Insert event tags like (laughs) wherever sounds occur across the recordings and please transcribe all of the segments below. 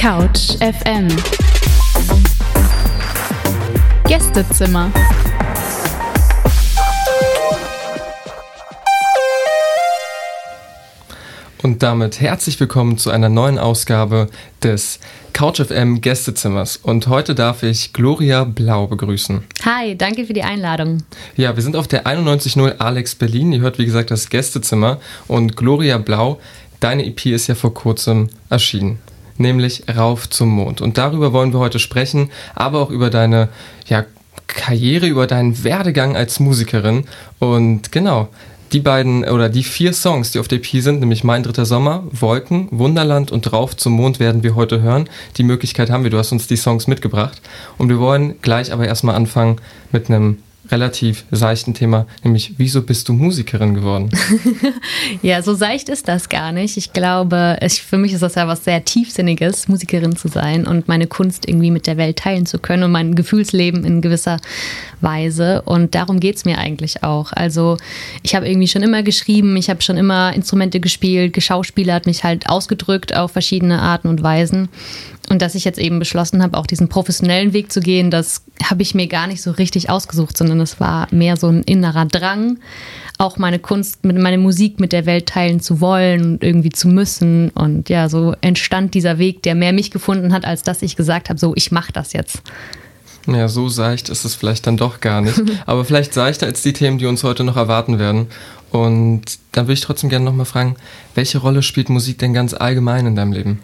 Couch FM Gästezimmer Und damit herzlich willkommen zu einer neuen Ausgabe des Couch FM Gästezimmers. Und heute darf ich Gloria Blau begrüßen. Hi, danke für die Einladung. Ja, wir sind auf der 91.0 Alex Berlin. Ihr hört, wie gesagt, das Gästezimmer. Und Gloria Blau, deine EP ist ja vor kurzem erschienen. Nämlich Rauf zum Mond. Und darüber wollen wir heute sprechen, aber auch über deine ja, Karriere, über deinen Werdegang als Musikerin. Und genau, die beiden oder die vier Songs, die auf der EP sind, nämlich Mein dritter Sommer, Wolken, Wunderland und Drauf zum Mond werden wir heute hören. Die Möglichkeit haben wir, du hast uns die Songs mitgebracht. Und wir wollen gleich aber erstmal anfangen mit einem relativ seichten Thema, nämlich wieso bist du Musikerin geworden? (laughs) ja, so seicht ist das gar nicht. Ich glaube, ich, für mich ist das ja was sehr Tiefsinniges, Musikerin zu sein und meine Kunst irgendwie mit der Welt teilen zu können und mein Gefühlsleben in gewisser Weise. Und darum geht es mir eigentlich auch. Also ich habe irgendwie schon immer geschrieben, ich habe schon immer Instrumente gespielt, geschauspielert, mich halt ausgedrückt auf verschiedene Arten und Weisen. Und dass ich jetzt eben beschlossen habe, auch diesen professionellen Weg zu gehen, das habe ich mir gar nicht so richtig ausgesucht, sondern es war mehr so ein innerer Drang, auch meine Kunst, meine Musik mit der Welt teilen zu wollen und irgendwie zu müssen. Und ja, so entstand dieser Weg, der mehr mich gefunden hat, als dass ich gesagt habe, so, ich mache das jetzt. Ja, so seicht ist es vielleicht dann doch gar nicht. (laughs) Aber vielleicht seichter als die Themen, die uns heute noch erwarten werden. Und dann würde ich trotzdem gerne nochmal fragen, welche Rolle spielt Musik denn ganz allgemein in deinem Leben?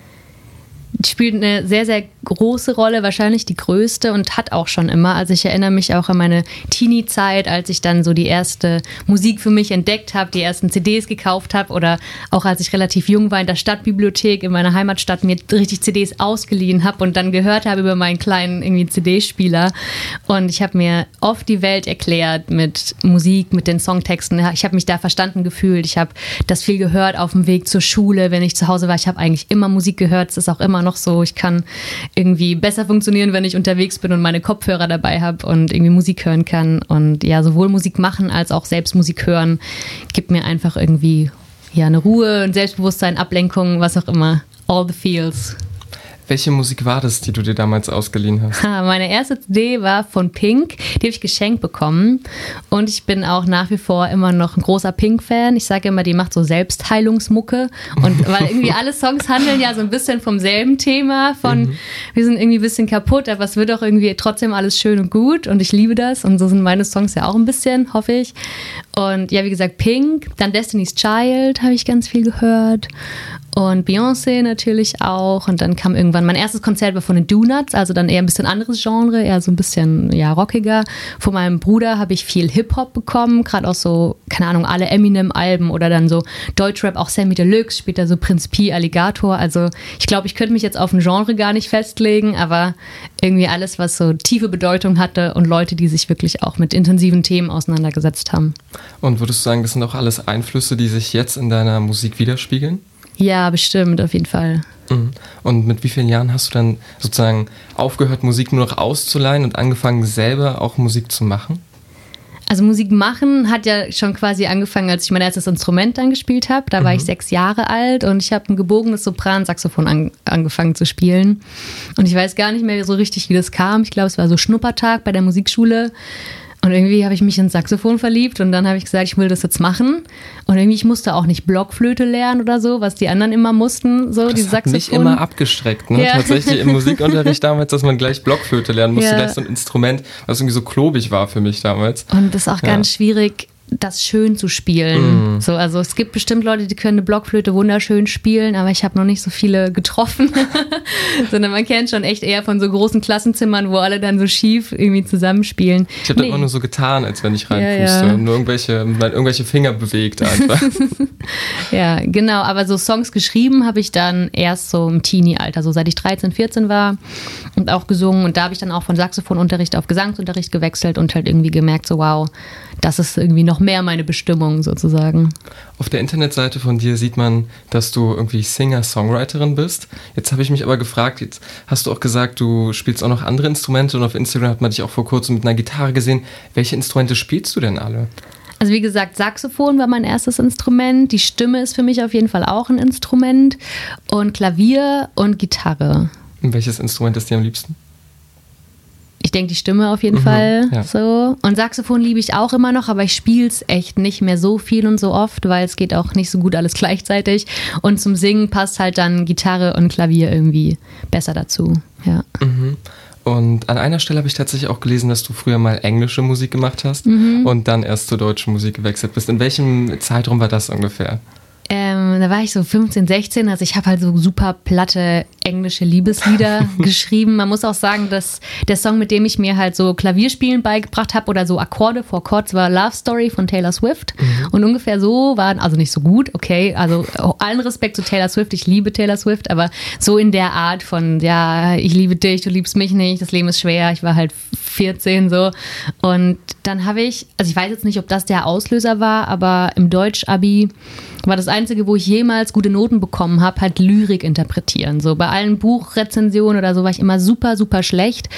Spielt eine sehr, sehr große Rolle, wahrscheinlich die größte und hat auch schon immer. Also ich erinnere mich auch an meine Teenie-Zeit, als ich dann so die erste Musik für mich entdeckt habe, die ersten CDs gekauft habe oder auch als ich relativ jung war in der Stadtbibliothek in meiner Heimatstadt mir richtig CDs ausgeliehen habe und dann gehört habe über meinen kleinen CD-Spieler. Und ich habe mir oft die Welt erklärt mit Musik, mit den Songtexten. Ich habe mich da verstanden gefühlt. Ich habe das viel gehört auf dem Weg zur Schule, wenn ich zu Hause war. Ich habe eigentlich immer Musik gehört. Es ist auch immer noch so. Ich kann irgendwie besser funktionieren, wenn ich unterwegs bin und meine Kopfhörer dabei habe und irgendwie Musik hören kann. Und ja, sowohl Musik machen als auch selbst Musik hören gibt mir einfach irgendwie ja eine Ruhe, ein Selbstbewusstsein, Ablenkung, was auch immer. All the feels. Welche Musik war das, die du dir damals ausgeliehen hast? Meine erste CD war von Pink, die habe ich geschenkt bekommen. Und ich bin auch nach wie vor immer noch ein großer Pink-Fan. Ich sage immer, die macht so Selbstheilungsmucke. Und (laughs) weil irgendwie alle Songs handeln ja so ein bisschen vom selben Thema, von mhm. wir sind irgendwie ein bisschen kaputt, aber es wird auch irgendwie trotzdem alles schön und gut. Und ich liebe das. Und so sind meine Songs ja auch ein bisschen, hoffe ich. Und ja, wie gesagt, Pink, dann Destiny's Child habe ich ganz viel gehört und Beyoncé natürlich auch. Und dann kam irgendwann mein erstes Konzert war von den Donuts, also dann eher ein bisschen anderes Genre, eher so ein bisschen ja rockiger. Von meinem Bruder habe ich viel Hip-Hop bekommen, gerade auch so, keine Ahnung, alle Eminem-Alben oder dann so Deutschrap, auch Sammy Deluxe, später so Prinz P, Alligator. Also ich glaube, ich könnte mich jetzt auf ein Genre gar nicht festlegen, aber irgendwie alles, was so tiefe Bedeutung hatte und Leute, die sich wirklich auch mit intensiven Themen auseinandergesetzt haben. Und würdest du sagen, das sind auch alles Einflüsse, die sich jetzt in deiner Musik widerspiegeln? Ja, bestimmt, auf jeden Fall. Mhm. Und mit wie vielen Jahren hast du dann sozusagen aufgehört, Musik nur noch auszuleihen und angefangen, selber auch Musik zu machen? Also Musik machen hat ja schon quasi angefangen, als ich mein erstes Instrument dann gespielt habe. Da war mhm. ich sechs Jahre alt und ich habe ein gebogenes Sopransaxophon an, angefangen zu spielen. Und ich weiß gar nicht mehr so richtig, wie das kam. Ich glaube, es war so Schnuppertag bei der Musikschule. Und irgendwie habe ich mich ins Saxophon verliebt und dann habe ich gesagt, ich will das jetzt machen. Und irgendwie, ich musste auch nicht Blockflöte lernen oder so, was die anderen immer mussten, so das die Saxophon. Hat mich immer abgestreckt, ne? Ja. Tatsächlich im (laughs) Musikunterricht damals, dass man gleich Blockflöte lernen musste, ja. gleich so ein Instrument, was irgendwie so klobig war für mich damals. Und das ist auch ja. ganz schwierig, das schön zu spielen. Mm. So, also es gibt bestimmt Leute, die können eine Blockflöte wunderschön spielen, aber ich habe noch nicht so viele getroffen. (laughs) Sondern man kennt schon echt eher von so großen Klassenzimmern, wo alle dann so schief irgendwie zusammenspielen. Ich habe nee. immer nur so getan, als wenn ich reinpuste. Ja, ja. Nur irgendwelche, irgendwelche Finger bewegt einfach. (laughs) ja, genau. Aber so Songs geschrieben habe ich dann erst so im Teenie-Alter, so seit ich 13, 14 war und auch gesungen. Und da habe ich dann auch von Saxophonunterricht auf Gesangsunterricht gewechselt und halt irgendwie gemerkt, so wow, das ist irgendwie noch mehr meine Bestimmung sozusagen. Auf der Internetseite von dir sieht man, dass du irgendwie Singer-Songwriterin bist. Jetzt habe ich mich aber gefragt, jetzt hast du auch gesagt, du spielst auch noch andere Instrumente und auf Instagram hat man dich auch vor kurzem mit einer Gitarre gesehen. Welche Instrumente spielst du denn alle? Also wie gesagt, Saxophon war mein erstes Instrument. Die Stimme ist für mich auf jeden Fall auch ein Instrument. Und Klavier und Gitarre. Und welches Instrument ist dir am liebsten? Ich denke, die Stimme auf jeden mhm, Fall ja. so. Und Saxophon liebe ich auch immer noch, aber ich spiele es echt nicht mehr so viel und so oft, weil es geht auch nicht so gut alles (laughs) gleichzeitig. Und zum Singen passt halt dann Gitarre und Klavier irgendwie besser dazu. Ja. Mhm. Und an einer Stelle habe ich tatsächlich auch gelesen, dass du früher mal englische Musik gemacht hast mhm. und dann erst zur deutschen Musik gewechselt bist. In welchem Zeitraum war das ungefähr? Ähm, da war ich so 15, 16, also ich habe halt so super platte englische Liebeslieder (laughs) geschrieben. Man muss auch sagen, dass der Song, mit dem ich mir halt so Klavierspielen beigebracht habe oder so Akkorde vor Chords war Love Story von Taylor Swift. Mhm. Und ungefähr so waren, also nicht so gut, okay, also allen Respekt zu Taylor Swift, ich liebe Taylor Swift, aber so in der Art von, ja, ich liebe dich, du liebst mich nicht, das Leben ist schwer, ich war halt 14 so. Und dann habe ich, also ich weiß jetzt nicht, ob das der Auslöser war, aber im Deutsch-Abi war das Einzige, wo ich jemals gute Noten bekommen habe, halt Lyrik interpretieren. So bei allen Buchrezensionen oder so war ich immer super, super schlecht.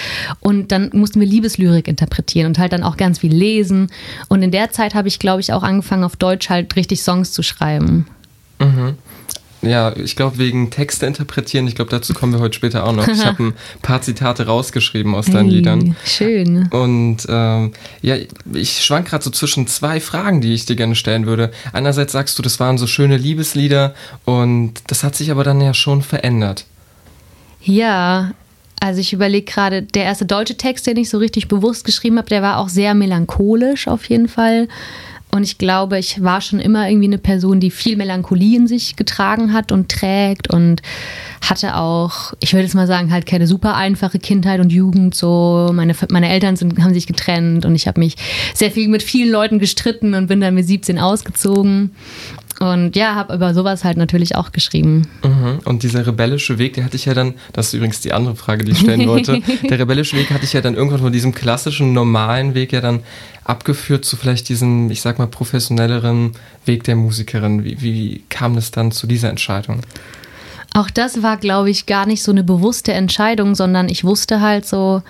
Und dann mussten wir Liebeslyrik interpretieren und halt dann auch ganz viel lesen. Und in der Zeit habe ich, glaube ich, auch angefangen, auf Deutsch halt richtig Songs zu schreiben. Mhm. Ja, ich glaube, wegen Texte interpretieren, ich glaube, dazu kommen wir heute später auch noch. Ich habe (laughs) ein paar Zitate rausgeschrieben aus deinen hey, Liedern. Schön. Und ähm, ja, ich schwank gerade so zwischen zwei Fragen, die ich dir gerne stellen würde. Einerseits sagst du, das waren so schöne Liebeslieder und das hat sich aber dann ja schon verändert. Ja, also ich überlege gerade, der erste deutsche Text, den ich so richtig bewusst geschrieben habe, der war auch sehr melancholisch auf jeden Fall. Und ich glaube, ich war schon immer irgendwie eine Person, die viel Melancholie in sich getragen hat und trägt und hatte auch, ich würde jetzt mal sagen, halt keine super einfache Kindheit und Jugend. So, meine, meine Eltern sind, haben sich getrennt und ich habe mich sehr viel mit vielen Leuten gestritten und bin dann mit 17 ausgezogen. Und ja, habe über sowas halt natürlich auch geschrieben. Mhm. Und dieser rebellische Weg, der hatte ich ja dann, das ist übrigens die andere Frage, die ich stellen wollte, (laughs) der rebellische Weg hatte ich ja dann irgendwann von diesem klassischen, normalen Weg ja dann abgeführt zu vielleicht diesem, ich sag mal, professionelleren Weg der Musikerin. Wie, wie kam es dann zu dieser Entscheidung? Auch das war, glaube ich, gar nicht so eine bewusste Entscheidung, sondern ich wusste halt so,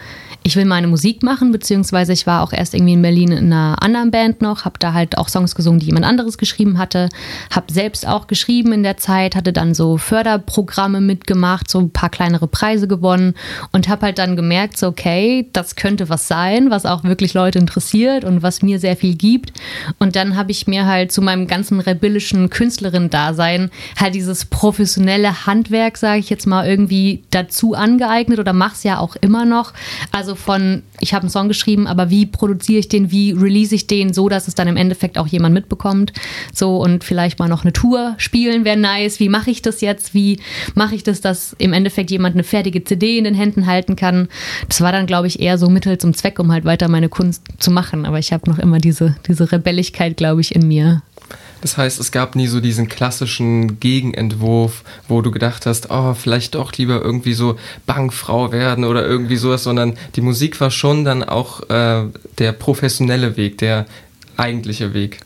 ich will meine Musik machen, beziehungsweise ich war auch erst irgendwie in Berlin in einer anderen Band noch, habe da halt auch Songs gesungen, die jemand anderes geschrieben hatte, habe selbst auch geschrieben in der Zeit, hatte dann so Förderprogramme mitgemacht, so ein paar kleinere Preise gewonnen und habe halt dann gemerkt, so okay, das könnte was sein, was auch wirklich Leute interessiert und was mir sehr viel gibt. Und dann habe ich mir halt zu meinem ganzen rebellischen Künstlerin-Dasein halt dieses professionelle Handwerk, sage ich jetzt mal, irgendwie dazu angeeignet oder mach's ja auch immer noch. Also von, ich habe einen Song geschrieben, aber wie produziere ich den, wie release ich den, so dass es dann im Endeffekt auch jemand mitbekommt. So und vielleicht mal noch eine Tour spielen wäre nice. Wie mache ich das jetzt? Wie mache ich das, dass im Endeffekt jemand eine fertige CD in den Händen halten kann? Das war dann, glaube ich, eher so Mittel zum Zweck, um halt weiter meine Kunst zu machen. Aber ich habe noch immer diese, diese Rebelligkeit, glaube ich, in mir. Das heißt, es gab nie so diesen klassischen Gegenentwurf, wo du gedacht hast, oh, vielleicht doch lieber irgendwie so Bankfrau werden oder irgendwie sowas, sondern die Musik war schon dann auch äh, der professionelle Weg, der eigentliche Weg.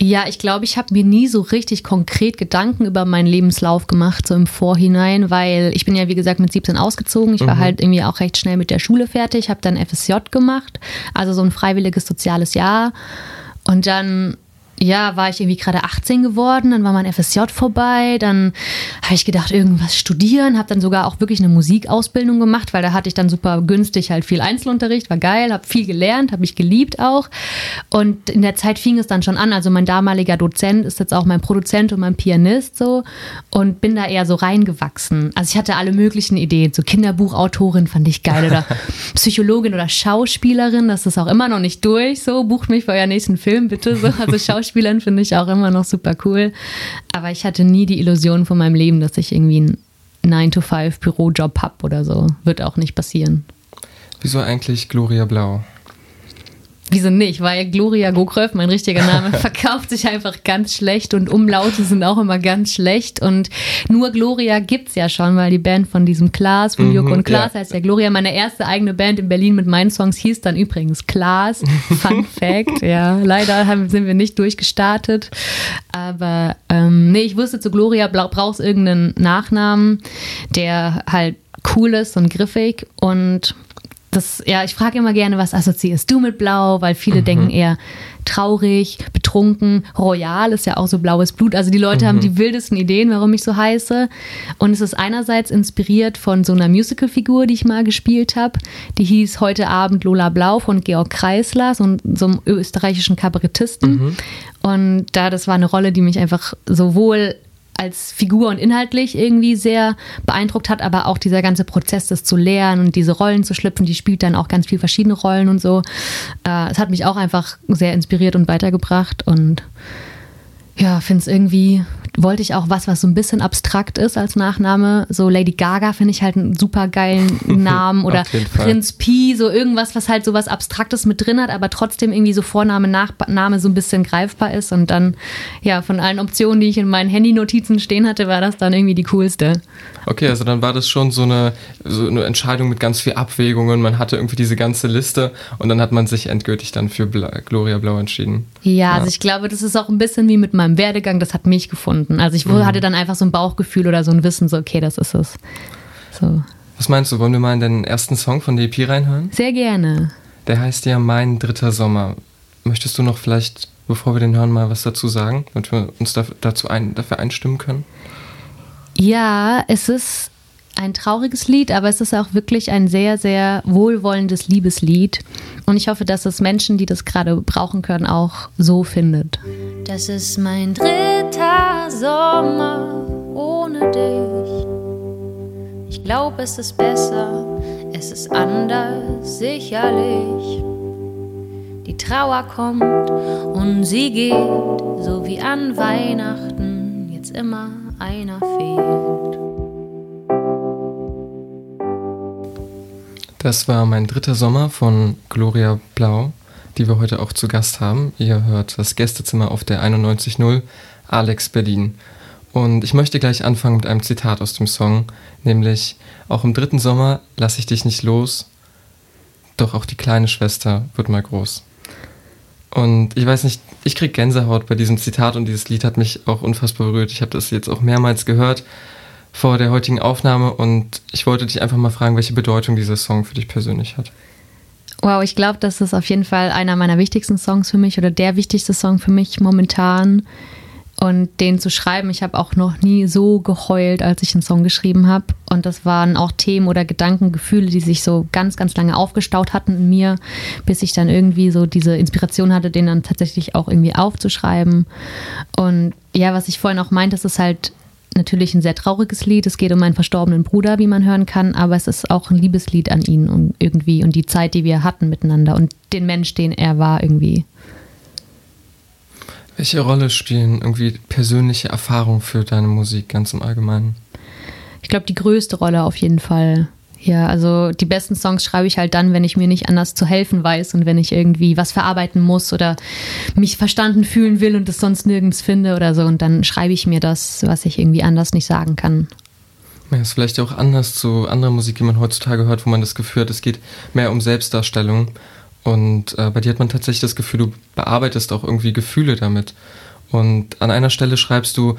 Ja, ich glaube, ich habe mir nie so richtig konkret Gedanken über meinen Lebenslauf gemacht, so im Vorhinein, weil ich bin ja, wie gesagt, mit 17 ausgezogen. Ich war mhm. halt irgendwie auch recht schnell mit der Schule fertig, habe dann FSJ gemacht, also so ein freiwilliges soziales Jahr. Und dann ja, war ich irgendwie gerade 18 geworden, dann war mein FSJ vorbei, dann habe ich gedacht, irgendwas studieren, habe dann sogar auch wirklich eine Musikausbildung gemacht, weil da hatte ich dann super günstig halt viel Einzelunterricht, war geil, habe viel gelernt, habe mich geliebt auch. Und in der Zeit fing es dann schon an, also mein damaliger Dozent ist jetzt auch mein Produzent und mein Pianist so und bin da eher so reingewachsen. Also ich hatte alle möglichen Ideen, so Kinderbuchautorin fand ich geil oder (laughs) Psychologin oder Schauspielerin, das ist auch immer noch nicht durch, so bucht mich für euer nächsten Film bitte so, also Schauspielerin (laughs) Schauspielern finde ich auch immer noch super cool. Aber ich hatte nie die Illusion von meinem Leben, dass ich irgendwie einen 9-to-5-Bürojob habe oder so. Wird auch nicht passieren. Wieso eigentlich Gloria Blau? Wieso nicht? Weil Gloria Gogröf, mein richtiger Name, (laughs) verkauft sich einfach ganz schlecht und Umlaute sind auch immer ganz schlecht. Und nur Gloria gibt es ja schon, weil die Band von diesem Klaas, von Joko und mhm, Klaas ja. heißt ja Gloria. Meine erste eigene Band in Berlin mit meinen Songs hieß dann übrigens Klaas. (laughs) Fun Fact, ja. Leider haben, sind wir nicht durchgestartet. Aber ähm, nee, ich wusste zu Gloria brauchst irgendeinen Nachnamen, der halt cool ist und griffig und das, ja, ich frage immer gerne, was assoziierst du mit Blau, weil viele mhm. denken eher traurig, betrunken, royal ist ja auch so blaues Blut. Also die Leute mhm. haben die wildesten Ideen, warum ich so heiße. Und es ist einerseits inspiriert von so einer Musicalfigur, die ich mal gespielt habe. Die hieß Heute Abend Lola Blau von Georg Kreisler, so, so einem österreichischen Kabarettisten. Mhm. Und da, das war eine Rolle, die mich einfach sowohl als Figur und inhaltlich irgendwie sehr beeindruckt hat, aber auch dieser ganze Prozess, das zu lernen und diese Rollen zu schlüpfen, die spielt dann auch ganz viele verschiedene Rollen und so. Äh, es hat mich auch einfach sehr inspiriert und weitergebracht und ja, finde es irgendwie wollte ich auch was, was so ein bisschen abstrakt ist als Nachname. So Lady Gaga finde ich halt einen super geilen (laughs) Namen oder Prinz P, so irgendwas, was halt so was Abstraktes mit drin hat, aber trotzdem irgendwie so Vorname, Nachname so ein bisschen greifbar ist. Und dann, ja, von allen Optionen, die ich in meinen Handy-Notizen stehen hatte, war das dann irgendwie die coolste. Okay, also dann war das schon so eine, so eine Entscheidung mit ganz viel Abwägungen. Man hatte irgendwie diese ganze Liste und dann hat man sich endgültig dann für Bla Gloria Blau entschieden. Ja, ja, also ich glaube, das ist auch ein bisschen wie mit meinem Werdegang, das hat mich gefunden gefunden. Also ich mhm. hatte dann einfach so ein Bauchgefühl oder so ein Wissen, so okay, das ist es. So. Was meinst du, wollen wir mal in den ersten Song von der EP reinhören? Sehr gerne. Der heißt ja Mein dritter Sommer. Möchtest du noch vielleicht, bevor wir den hören, mal was dazu sagen, damit wir uns dazu ein, dafür einstimmen können? Ja, es ist ein trauriges Lied, aber es ist auch wirklich ein sehr, sehr wohlwollendes Liebeslied. Und ich hoffe, dass es Menschen, die das gerade brauchen können, auch so findet. Das ist mein dritter Sommer ohne dich. Ich glaube, es ist besser, es ist anders, sicherlich. Die Trauer kommt und sie geht, so wie an Weihnachten jetzt immer einer fehlt. Das war mein dritter Sommer von Gloria Blau, die wir heute auch zu Gast haben. Ihr hört das Gästezimmer auf der 91.0 Alex Berlin. Und ich möchte gleich anfangen mit einem Zitat aus dem Song, nämlich auch im dritten Sommer lasse ich dich nicht los, doch auch die kleine Schwester wird mal groß. Und ich weiß nicht, ich kriege Gänsehaut bei diesem Zitat und dieses Lied hat mich auch unfassbar berührt. Ich habe das jetzt auch mehrmals gehört vor der heutigen Aufnahme und ich wollte dich einfach mal fragen, welche Bedeutung dieser Song für dich persönlich hat. Wow, ich glaube, das ist auf jeden Fall einer meiner wichtigsten Songs für mich oder der wichtigste Song für mich momentan. Und den zu schreiben, ich habe auch noch nie so geheult, als ich einen Song geschrieben habe. Und das waren auch Themen oder Gedanken, Gefühle, die sich so ganz, ganz lange aufgestaut hatten in mir, bis ich dann irgendwie so diese Inspiration hatte, den dann tatsächlich auch irgendwie aufzuschreiben. Und ja, was ich vorhin auch meinte, das ist halt natürlich ein sehr trauriges Lied. Es geht um meinen verstorbenen Bruder, wie man hören kann, aber es ist auch ein Liebeslied an ihn und irgendwie und die Zeit, die wir hatten miteinander und den Mensch, den er war irgendwie. Welche Rolle spielen irgendwie persönliche Erfahrungen für deine Musik ganz im Allgemeinen? Ich glaube, die größte Rolle auf jeden Fall. Ja, also die besten Songs schreibe ich halt dann, wenn ich mir nicht anders zu helfen weiß und wenn ich irgendwie was verarbeiten muss oder mich verstanden fühlen will und es sonst nirgends finde oder so. Und dann schreibe ich mir das, was ich irgendwie anders nicht sagen kann. Ja, ist vielleicht auch anders zu anderer Musik, die man heutzutage hört, wo man das Gefühl hat, es geht mehr um Selbstdarstellung. Und äh, bei dir hat man tatsächlich das Gefühl, du bearbeitest auch irgendwie Gefühle damit. Und an einer Stelle schreibst du,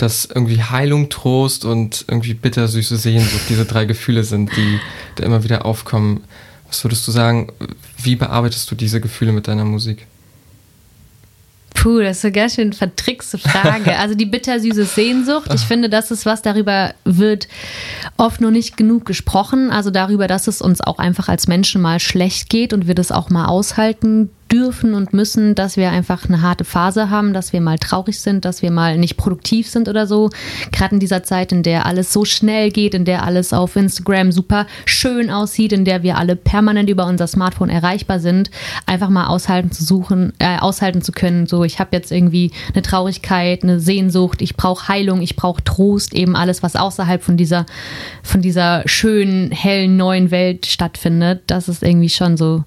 dass irgendwie Heilung, Trost und irgendwie bittersüße Sehnsucht diese drei Gefühle sind, die da immer wieder aufkommen. Was würdest du sagen, wie bearbeitest du diese Gefühle mit deiner Musik? Puh, das ist eine ganz schön vertrickste Frage. Also die bittersüße Sehnsucht, ich finde, das ist was, darüber wird oft noch nicht genug gesprochen. Also darüber, dass es uns auch einfach als Menschen mal schlecht geht und wir das auch mal aushalten dürfen und müssen, dass wir einfach eine harte Phase haben, dass wir mal traurig sind, dass wir mal nicht produktiv sind oder so. Gerade in dieser Zeit, in der alles so schnell geht, in der alles auf Instagram super schön aussieht, in der wir alle permanent über unser Smartphone erreichbar sind, einfach mal aushalten zu suchen, äh, aushalten zu können. So, ich habe jetzt irgendwie eine Traurigkeit, eine Sehnsucht, ich brauche Heilung, ich brauche Trost, eben alles, was außerhalb von dieser, von dieser schönen, hellen, neuen Welt stattfindet. Das ist irgendwie schon so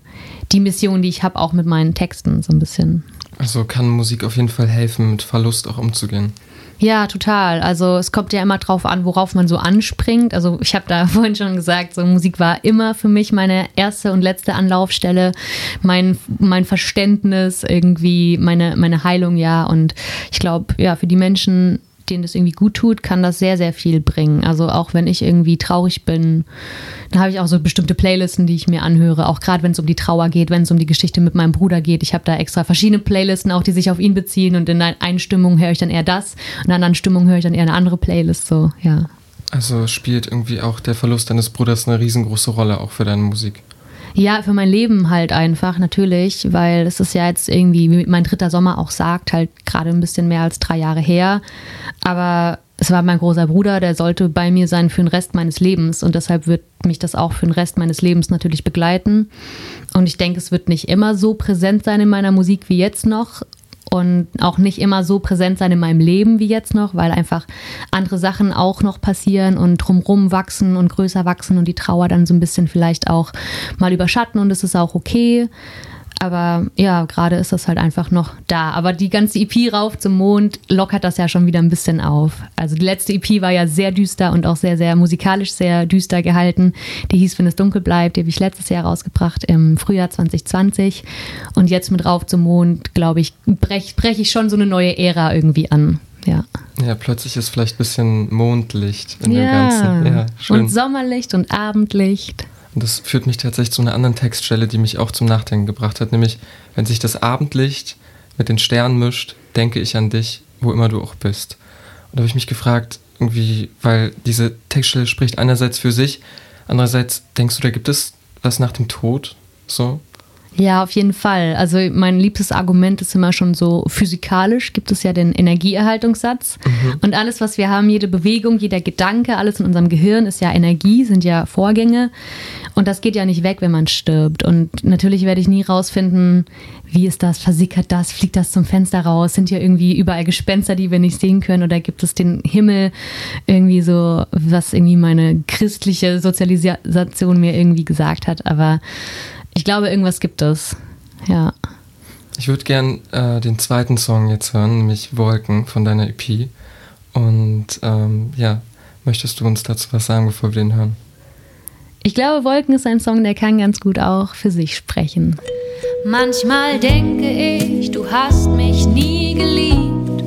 die Mission, die ich habe, auch mit meinen Texten so ein bisschen. Also kann Musik auf jeden Fall helfen, mit Verlust auch umzugehen. Ja, total. Also es kommt ja immer drauf an, worauf man so anspringt. Also ich habe da (laughs) vorhin schon gesagt, so Musik war immer für mich meine erste und letzte Anlaufstelle, mein, mein Verständnis, irgendwie meine, meine Heilung, ja. Und ich glaube, ja, für die Menschen, denen das irgendwie gut tut, kann das sehr, sehr viel bringen. Also auch wenn ich irgendwie traurig bin, dann habe ich auch so bestimmte Playlisten, die ich mir anhöre. Auch gerade wenn es um die Trauer geht, wenn es um die Geschichte mit meinem Bruder geht. Ich habe da extra verschiedene Playlisten, auch die sich auf ihn beziehen. Und in der einen Stimmung höre ich dann eher das, in der anderen Stimmung höre ich dann eher eine andere Playlist. So, ja. Also spielt irgendwie auch der Verlust deines Bruders eine riesengroße Rolle auch für deine Musik. Ja, für mein Leben halt einfach, natürlich, weil es ist ja jetzt irgendwie, wie mein dritter Sommer auch sagt, halt gerade ein bisschen mehr als drei Jahre her. Aber es war mein großer Bruder, der sollte bei mir sein für den Rest meines Lebens und deshalb wird mich das auch für den Rest meines Lebens natürlich begleiten. Und ich denke, es wird nicht immer so präsent sein in meiner Musik wie jetzt noch und auch nicht immer so präsent sein in meinem Leben wie jetzt noch, weil einfach andere Sachen auch noch passieren und drumrum wachsen und größer wachsen und die Trauer dann so ein bisschen vielleicht auch mal überschatten und es ist auch okay. Aber ja, gerade ist das halt einfach noch da. Aber die ganze EP rauf zum Mond lockert das ja schon wieder ein bisschen auf. Also die letzte EP war ja sehr düster und auch sehr, sehr musikalisch sehr düster gehalten. Die hieß Wenn es dunkel bleibt, die habe ich letztes Jahr rausgebracht im Frühjahr 2020. Und jetzt mit Rauf zum Mond, glaube ich, breche brech ich schon so eine neue Ära irgendwie an. Ja. Ja, plötzlich ist vielleicht ein bisschen Mondlicht in ja. dem Ganzen. Ja, schön. Und Sommerlicht und Abendlicht. Und das führt mich tatsächlich zu einer anderen Textstelle, die mich auch zum Nachdenken gebracht hat, nämlich wenn sich das Abendlicht mit den Sternen mischt, denke ich an dich, wo immer du auch bist. Und da habe ich mich gefragt, irgendwie, weil diese Textstelle spricht einerseits für sich, andererseits denkst du, da gibt es was nach dem Tod? So? Ja, auf jeden Fall. Also mein liebstes Argument ist immer schon so physikalisch, gibt es ja den Energieerhaltungssatz. Mhm. Und alles, was wir haben, jede Bewegung, jeder Gedanke, alles in unserem Gehirn ist ja Energie, sind ja Vorgänge. Und das geht ja nicht weg, wenn man stirbt. Und natürlich werde ich nie rausfinden, wie ist das, versickert das, fliegt das zum Fenster raus, sind ja irgendwie überall Gespenster, die wir nicht sehen können oder gibt es den Himmel irgendwie so, was irgendwie meine christliche Sozialisation mir irgendwie gesagt hat. Aber ich glaube, irgendwas gibt es. Ja. Ich würde gern äh, den zweiten Song jetzt hören, nämlich Wolken von deiner EP. Und ähm, ja, möchtest du uns dazu was sagen, bevor wir den hören? Ich glaube, Wolken ist ein Song, der kann ganz gut auch für sich sprechen. Manchmal denke ich, du hast mich nie geliebt.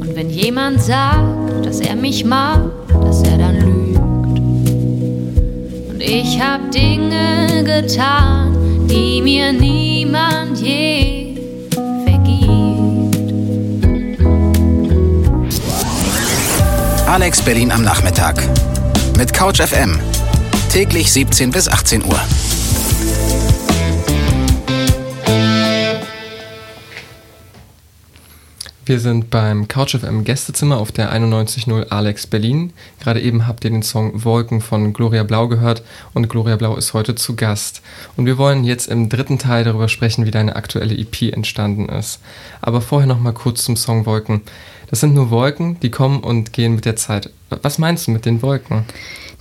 Und wenn jemand sagt, dass er mich mag, dass er dann ich hab Dinge getan, die mir niemand je vergibt. Alex Berlin am Nachmittag. Mit Couch FM. Täglich 17 bis 18 Uhr. Wir sind beim CouchFM Gästezimmer auf der 91.0 Alex Berlin. Gerade eben habt ihr den Song Wolken von Gloria Blau gehört und Gloria Blau ist heute zu Gast. Und wir wollen jetzt im dritten Teil darüber sprechen, wie deine aktuelle EP entstanden ist. Aber vorher noch mal kurz zum Song Wolken. Das sind nur Wolken, die kommen und gehen mit der Zeit. Was meinst du mit den Wolken?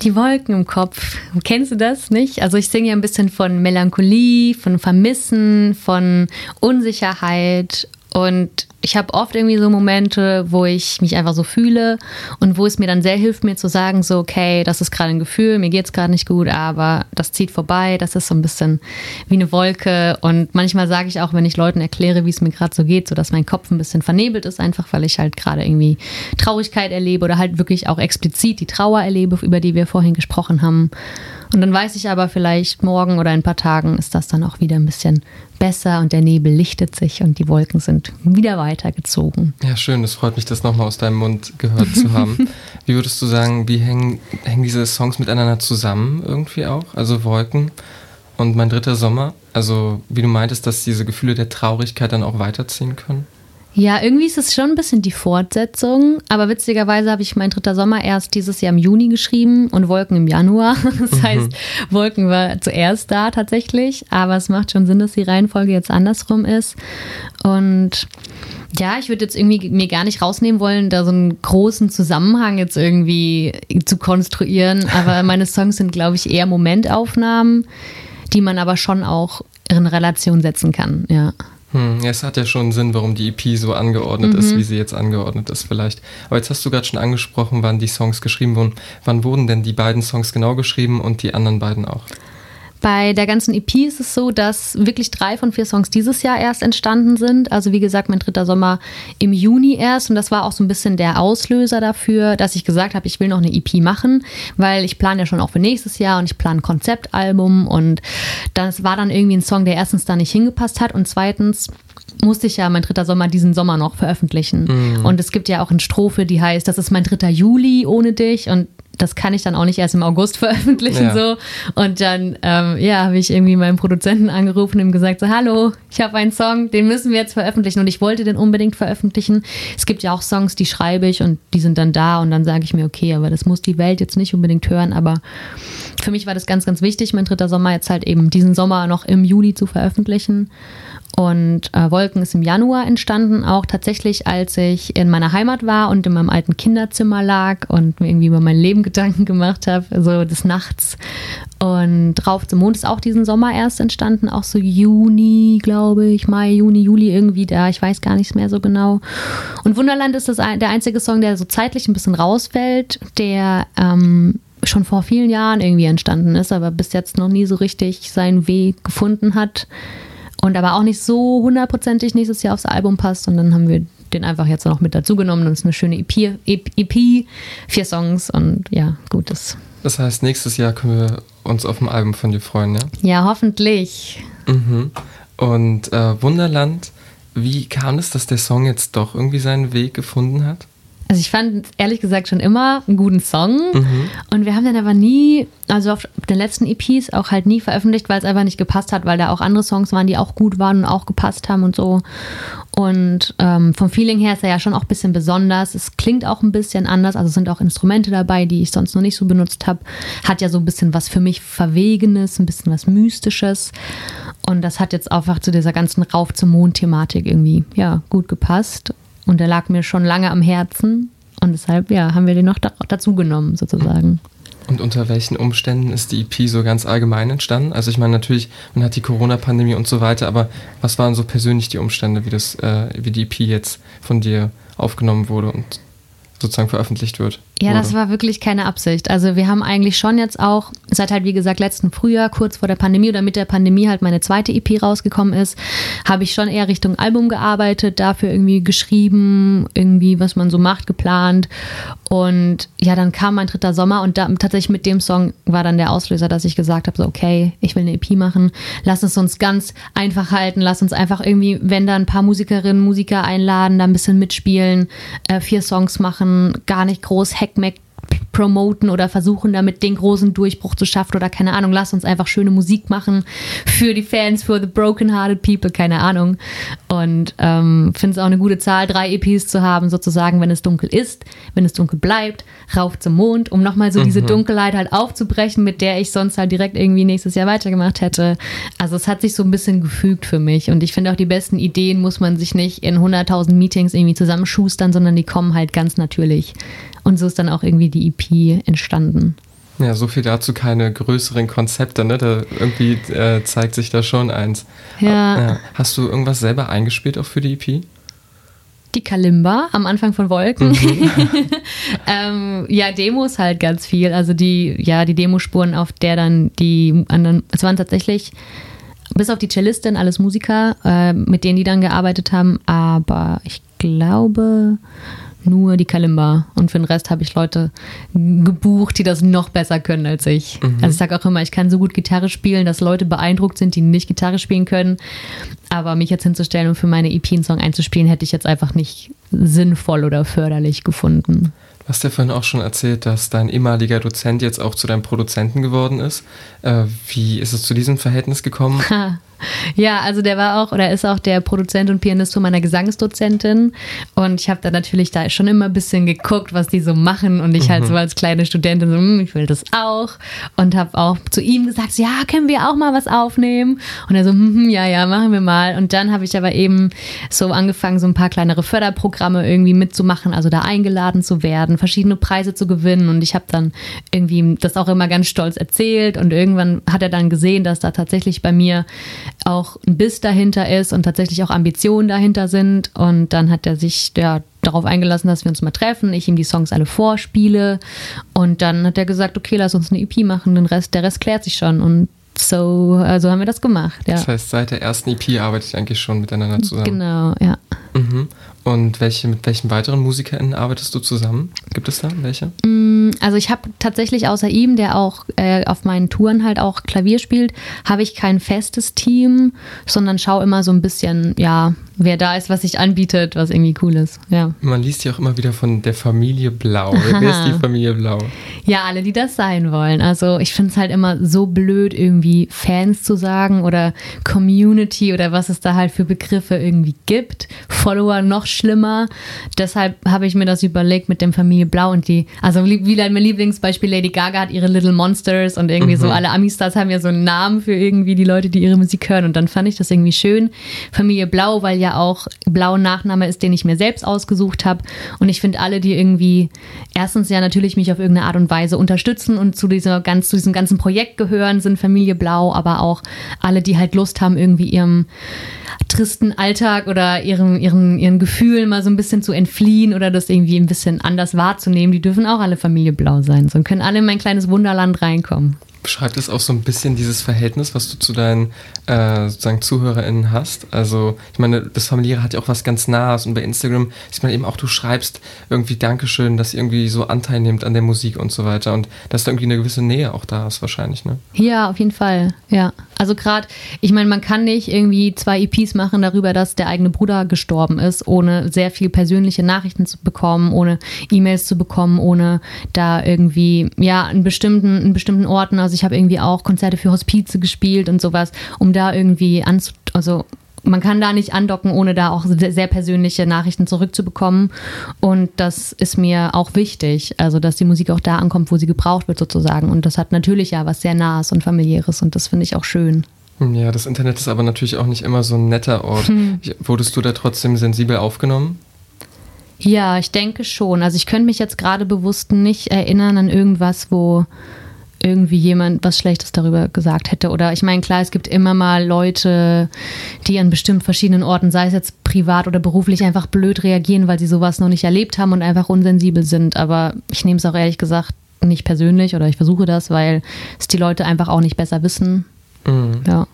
Die Wolken im Kopf. Kennst du das nicht? Also ich singe ja ein bisschen von Melancholie, von Vermissen, von Unsicherheit und ich habe oft irgendwie so Momente, wo ich mich einfach so fühle und wo es mir dann sehr hilft, mir zu sagen, so, okay, das ist gerade ein Gefühl, mir geht es gerade nicht gut, aber das zieht vorbei, das ist so ein bisschen wie eine Wolke. Und manchmal sage ich auch, wenn ich Leuten erkläre, wie es mir gerade so geht, so dass mein Kopf ein bisschen vernebelt ist, einfach weil ich halt gerade irgendwie Traurigkeit erlebe oder halt wirklich auch explizit die Trauer erlebe, über die wir vorhin gesprochen haben. Und dann weiß ich aber vielleicht morgen oder in ein paar Tagen ist das dann auch wieder ein bisschen besser und der Nebel lichtet sich und die Wolken sind wieder weitergezogen. Ja, schön. Das freut mich, das nochmal aus deinem Mund gehört zu haben. (laughs) wie würdest du sagen, wie hängen, hängen diese Songs miteinander zusammen irgendwie auch? Also Wolken und mein dritter Sommer. Also wie du meintest, dass diese Gefühle der Traurigkeit dann auch weiterziehen können? Ja, irgendwie ist es schon ein bisschen die Fortsetzung, aber witzigerweise habe ich mein dritter Sommer erst dieses Jahr im Juni geschrieben und Wolken im Januar. (laughs) Das mhm. heißt, Wolken war zuerst da tatsächlich, aber es macht schon Sinn, dass die Reihenfolge jetzt andersrum ist. Und ja, ich würde jetzt irgendwie mir gar nicht rausnehmen wollen, da so einen großen Zusammenhang jetzt irgendwie zu konstruieren, aber (laughs) meine Songs sind, glaube ich, eher Momentaufnahmen, die man aber schon auch in Relation setzen kann, ja. Hm, ja, es hat ja schon Sinn, warum die EP so angeordnet mhm. ist, wie sie jetzt angeordnet ist vielleicht. Aber jetzt hast du gerade schon angesprochen, wann die Songs geschrieben wurden. Wann wurden denn die beiden Songs genau geschrieben und die anderen beiden auch? Bei der ganzen EP ist es so, dass wirklich drei von vier Songs dieses Jahr erst entstanden sind. Also wie gesagt, mein dritter Sommer im Juni erst. Und das war auch so ein bisschen der Auslöser dafür, dass ich gesagt habe, ich will noch eine EP machen, weil ich plane ja schon auch für nächstes Jahr und ich plane ein Konzeptalbum. Und das war dann irgendwie ein Song, der erstens da nicht hingepasst hat und zweitens musste ich ja mein dritter Sommer diesen Sommer noch veröffentlichen. Mhm. Und es gibt ja auch eine Strophe, die heißt, das ist mein dritter Juli ohne dich. Und das kann ich dann auch nicht erst im August (laughs) veröffentlichen ja. so. Und dann, ähm, ja, habe ich irgendwie meinen Produzenten angerufen und ihm gesagt so, hallo, ich habe einen Song, den müssen wir jetzt veröffentlichen und ich wollte den unbedingt veröffentlichen. Es gibt ja auch Songs, die schreibe ich und die sind dann da und dann sage ich mir, okay, aber das muss die Welt jetzt nicht unbedingt hören, aber für mich war das ganz, ganz wichtig, mein dritter Sommer jetzt halt eben diesen Sommer noch im Juli zu veröffentlichen. Und äh, Wolken ist im Januar entstanden, auch tatsächlich, als ich in meiner Heimat war und in meinem alten Kinderzimmer lag und mir irgendwie über mein Leben Gedanken gemacht habe, so des Nachts. Und Drauf zum Mond ist auch diesen Sommer erst entstanden, auch so Juni, glaube ich, Mai, Juni, Juli irgendwie da, ich weiß gar nicht mehr so genau. Und Wunderland ist das der einzige Song, der so zeitlich ein bisschen rausfällt, der ähm, schon vor vielen Jahren irgendwie entstanden ist, aber bis jetzt noch nie so richtig seinen Weg gefunden hat und aber auch nicht so hundertprozentig nächstes Jahr aufs Album passt. Und dann haben wir den einfach jetzt noch mit dazugenommen. Das ist eine schöne EP, EP, vier Songs und ja, gut. Das, das heißt, nächstes Jahr können wir uns auf dem Album von dir freuen, ja? Ja, hoffentlich. Mhm. Und äh, Wunderland, wie kam es, dass der Song jetzt doch irgendwie seinen Weg gefunden hat? Also ich fand ehrlich gesagt schon immer einen guten Song mhm. und wir haben den aber nie, also auf den letzten EPs auch halt nie veröffentlicht, weil es einfach nicht gepasst hat, weil da auch andere Songs waren, die auch gut waren und auch gepasst haben und so. Und ähm, vom Feeling her ist er ja schon auch ein bisschen besonders. Es klingt auch ein bisschen anders, also sind auch Instrumente dabei, die ich sonst noch nicht so benutzt habe. Hat ja so ein bisschen was für mich Verwegenes, ein bisschen was Mystisches. Und das hat jetzt einfach zu dieser ganzen Rauf zum Mond-Thematik irgendwie ja, gut gepasst. Und der lag mir schon lange am Herzen. Und deshalb, ja, haben wir den noch da, dazu genommen, sozusagen. Und unter welchen Umständen ist die EP so ganz allgemein entstanden? Also ich meine natürlich, man hat die Corona-Pandemie und so weiter, aber was waren so persönlich die Umstände, wie das, äh, wie die EP jetzt von dir aufgenommen wurde und sozusagen veröffentlicht wird? Ja, das war wirklich keine Absicht. Also wir haben eigentlich schon jetzt auch, seit halt wie gesagt letzten Frühjahr, kurz vor der Pandemie oder mit der Pandemie halt meine zweite EP rausgekommen ist, habe ich schon eher Richtung Album gearbeitet, dafür irgendwie geschrieben, irgendwie was man so macht, geplant. Und ja, dann kam mein dritter Sommer und da, tatsächlich mit dem Song war dann der Auslöser, dass ich gesagt habe, so okay, ich will eine EP machen, lass es uns ganz einfach halten, lass uns einfach irgendwie, wenn da ein paar Musikerinnen, Musiker einladen, da ein bisschen mitspielen, äh, vier Songs machen, gar nicht groß hacken Mac promoten oder versuchen damit den großen Durchbruch zu schaffen oder keine Ahnung, lass uns einfach schöne Musik machen für die Fans, für the broken-hearted people, keine Ahnung. Und ähm, finde es auch eine gute Zahl, drei EPs zu haben, sozusagen, wenn es dunkel ist, wenn es dunkel bleibt, rauf zum Mond, um nochmal so mhm. diese Dunkelheit halt aufzubrechen, mit der ich sonst halt direkt irgendwie nächstes Jahr weitergemacht hätte. Also es hat sich so ein bisschen gefügt für mich und ich finde auch die besten Ideen muss man sich nicht in 100.000 Meetings irgendwie zusammenschustern, sondern die kommen halt ganz natürlich. Und so ist dann auch irgendwie die EP entstanden. Ja, so viel dazu, keine größeren Konzepte, ne? Da irgendwie äh, zeigt sich da schon eins. Ja. Äh, hast du irgendwas selber eingespielt auch für die EP? Die Kalimba am Anfang von Wolken. Mhm. (laughs) ähm, ja, Demos halt ganz viel. Also die, ja, die Demospuren, auf der dann die anderen, es waren tatsächlich bis auf die Cellistin alles Musiker, äh, mit denen die dann gearbeitet haben, aber ich glaube, nur die Kalimba. Und für den Rest habe ich Leute gebucht, die das noch besser können als ich. Mhm. Also ich sage auch immer, ich kann so gut Gitarre spielen, dass Leute beeindruckt sind, die nicht Gitarre spielen können. Aber mich jetzt hinzustellen und für meine EP einen Song einzuspielen, hätte ich jetzt einfach nicht sinnvoll oder förderlich gefunden. Du hast ja vorhin auch schon erzählt, dass dein ehemaliger Dozent jetzt auch zu deinem Produzenten geworden ist. Äh, wie ist es zu diesem Verhältnis gekommen? (laughs) Ja, also der war auch oder ist auch der Produzent und Pianist von meiner Gesangsdozentin. Und ich habe da natürlich da schon immer ein bisschen geguckt, was die so machen. Und ich halt mhm. halt so als kleine Studentin so, hm, ich will das auch. Und habe auch zu ihm gesagt, ja, können wir auch mal was aufnehmen? Und er so, hm, hm, ja, ja, machen wir mal. Und dann habe ich aber eben so angefangen, so ein paar kleinere Förderprogramme irgendwie mitzumachen, also da eingeladen zu werden, verschiedene Preise zu gewinnen. Und ich habe dann irgendwie das auch immer ganz stolz erzählt. Und irgendwann hat er dann gesehen, dass da tatsächlich bei mir auch ein Biss dahinter ist und tatsächlich auch Ambitionen dahinter sind. Und dann hat er sich ja, darauf eingelassen, dass wir uns mal treffen, ich ihm die Songs alle vorspiele. Und dann hat er gesagt, okay, lass uns eine EP machen, den Rest, der Rest klärt sich schon. Und so also haben wir das gemacht. Ja. Das heißt, seit der ersten EP arbeitet ihr eigentlich schon miteinander zusammen. Genau, ja. Mhm. Und welche, mit welchen weiteren MusikerInnen arbeitest du zusammen? Gibt es da welche? Mm, also ich habe tatsächlich außer ihm, der auch äh, auf meinen Touren halt auch Klavier spielt, habe ich kein festes Team, sondern schaue immer so ein bisschen, ja, wer da ist, was sich anbietet, was irgendwie cool ist. Ja. Man liest ja auch immer wieder von der Familie Blau. Wer ist die (laughs) Familie Blau? Ja, alle, die das sein wollen. Also ich finde es halt immer so blöd, irgendwie Fans zu sagen oder Community oder was es da halt für Begriffe irgendwie gibt. Follower noch schlimmer. Deshalb habe ich mir das überlegt mit dem Familie Blau und die, also wie mein Lieblingsbeispiel, Lady Gaga hat ihre Little Monsters und irgendwie mhm. so alle Ami-Stars haben ja so einen Namen für irgendwie die Leute, die ihre Musik hören und dann fand ich das irgendwie schön. Familie Blau, weil ja auch Blau Nachname ist, den ich mir selbst ausgesucht habe und ich finde alle, die irgendwie erstens ja natürlich mich auf irgendeine Art und Weise unterstützen und zu, dieser ganz, zu diesem ganzen Projekt gehören, sind Familie Blau, aber auch alle, die halt Lust haben, irgendwie ihrem tristen Alltag oder ihren, ihren, ihren Gefühlen mal so ein bisschen zu entfliehen oder das irgendwie ein bisschen anders wahrzunehmen, die dürfen auch alle Familie Blau sein. So können alle in mein kleines Wunderland reinkommen beschreibt es auch so ein bisschen dieses Verhältnis, was du zu deinen äh, sozusagen ZuhörerInnen hast. Also, ich meine, das Familiäre hat ja auch was ganz Nahes und bei Instagram sieht man eben auch, du schreibst irgendwie Dankeschön, dass ihr irgendwie so Anteil nehmt an der Musik und so weiter und dass da irgendwie eine gewisse Nähe auch da ist, wahrscheinlich, ne? Ja, auf jeden Fall, ja. Also, gerade, ich meine, man kann nicht irgendwie zwei EPs machen darüber, dass der eigene Bruder gestorben ist, ohne sehr viel persönliche Nachrichten zu bekommen, ohne E-Mails zu bekommen, ohne da irgendwie, ja, einen bestimmten, einen bestimmten Orten, also ich habe irgendwie auch Konzerte für Hospize gespielt und sowas, um da irgendwie anzu, also man kann da nicht andocken, ohne da auch sehr persönliche Nachrichten zurückzubekommen. Und das ist mir auch wichtig. Also, dass die Musik auch da ankommt, wo sie gebraucht wird, sozusagen. Und das hat natürlich ja was sehr Nahes und familiäres. Und das finde ich auch schön. Ja, das Internet ist aber natürlich auch nicht immer so ein netter Ort. Hm. Wurdest du da trotzdem sensibel aufgenommen? Ja, ich denke schon. Also, ich könnte mich jetzt gerade bewusst nicht erinnern an irgendwas, wo irgendwie jemand was Schlechtes darüber gesagt hätte. Oder ich meine, klar, es gibt immer mal Leute, die an bestimmt verschiedenen Orten, sei es jetzt privat oder beruflich, einfach blöd reagieren, weil sie sowas noch nicht erlebt haben und einfach unsensibel sind. Aber ich nehme es auch ehrlich gesagt nicht persönlich oder ich versuche das, weil es die Leute einfach auch nicht besser wissen. Mhm. Ja.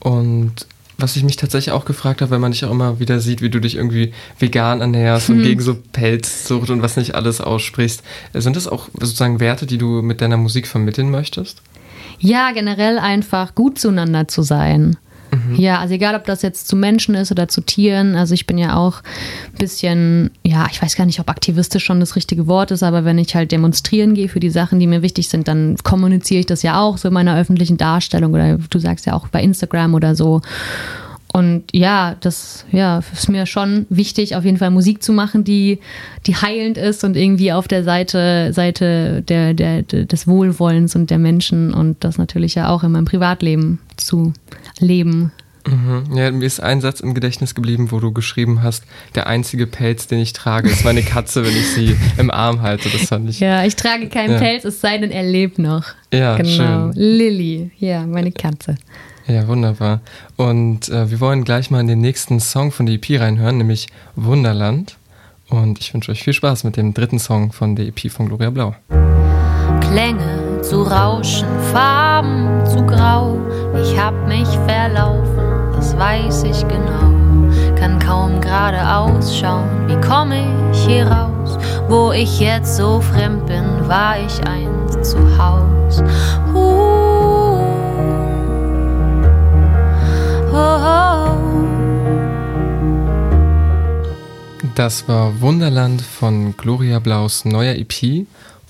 Und was ich mich tatsächlich auch gefragt habe, wenn man dich auch immer wieder sieht, wie du dich irgendwie vegan ernährst hm. und gegen so Pelzzucht und was nicht alles aussprichst, sind das auch sozusagen Werte, die du mit deiner Musik vermitteln möchtest? Ja, generell einfach gut zueinander zu sein. Mhm. Ja, also egal, ob das jetzt zu Menschen ist oder zu Tieren. Also ich bin ja auch ein bisschen, ja, ich weiß gar nicht, ob aktivistisch schon das richtige Wort ist, aber wenn ich halt demonstrieren gehe für die Sachen, die mir wichtig sind, dann kommuniziere ich das ja auch so in meiner öffentlichen Darstellung oder du sagst ja auch bei Instagram oder so. Und ja, das ja, ist mir schon wichtig, auf jeden Fall Musik zu machen, die, die heilend ist und irgendwie auf der Seite, Seite der, der, des Wohlwollens und der Menschen und das natürlich ja auch in meinem Privatleben zu leben. Mhm. Ja, mir ist ein Satz im Gedächtnis geblieben, wo du geschrieben hast, der einzige Pelz, den ich trage, ist meine Katze, wenn ich sie (laughs) im Arm halte. Das fand ich. Ja, ich trage keinen ja. Pelz, es sei denn, er lebt noch. Ja, genau. Schön. Lilly, ja, meine Katze. Ja, wunderbar. Und äh, wir wollen gleich mal in den nächsten Song von der EP reinhören, nämlich Wunderland. Und ich wünsche euch viel Spaß mit dem dritten Song von der EP von Gloria Blau. Klänge zu rauschen, Farben zu grau. Ich hab mich verlaufen, das weiß ich genau. Kann kaum geradeaus schauen, wie komme ich hier raus? Wo ich jetzt so fremd bin, war ich einst zu Haus. Uh. Das war Wunderland von Gloria Blaus neuer EP.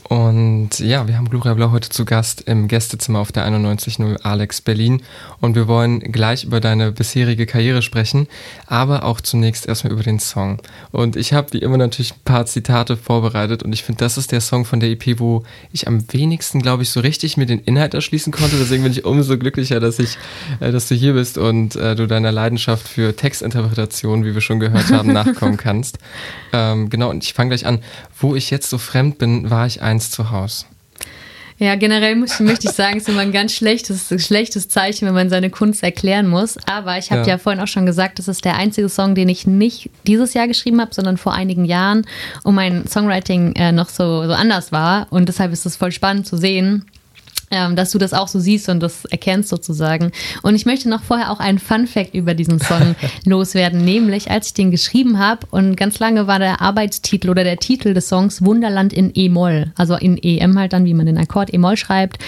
Und ja, wir haben Gloria Blau heute zu Gast im Gästezimmer auf der 91.0 Alex Berlin. Und wir wollen gleich über deine bisherige Karriere sprechen, aber auch zunächst erstmal über den Song. Und ich habe wie immer natürlich ein paar Zitate vorbereitet und ich finde, das ist der Song von der EP, wo ich am wenigsten, glaube ich, so richtig mir den Inhalt erschließen konnte. Deswegen bin ich umso glücklicher, dass ich, äh, dass du hier bist und äh, du deiner Leidenschaft für Textinterpretation, wie wir schon gehört haben, nachkommen kannst. (laughs) Ähm, genau, und ich fange gleich an. Wo ich jetzt so fremd bin, war ich ein eins zu Hause. Ja, generell muss, möchte ich sagen, es ist immer ein ganz schlechtes, schlechtes Zeichen, wenn man seine Kunst erklären muss. Aber ich habe ja. ja. vorhin auch schon gesagt, das ist der einzige Song, den ich nicht dieses Jahr geschrieben habe, sondern vor einigen Jahren, und mein Songwriting äh, noch so, so anders war. Und deshalb ist es voll spannend zu sehen, ähm, dass du das auch so siehst und das erkennst sozusagen. Und ich möchte noch vorher auch einen Fun Fact über diesen Song (laughs) loswerden, nämlich als ich den geschrieben habe und ganz lange war der Arbeitstitel oder der Titel des Songs Wunderland in E-Moll, also in EM halt dann, wie man den Akkord E-Moll schreibt.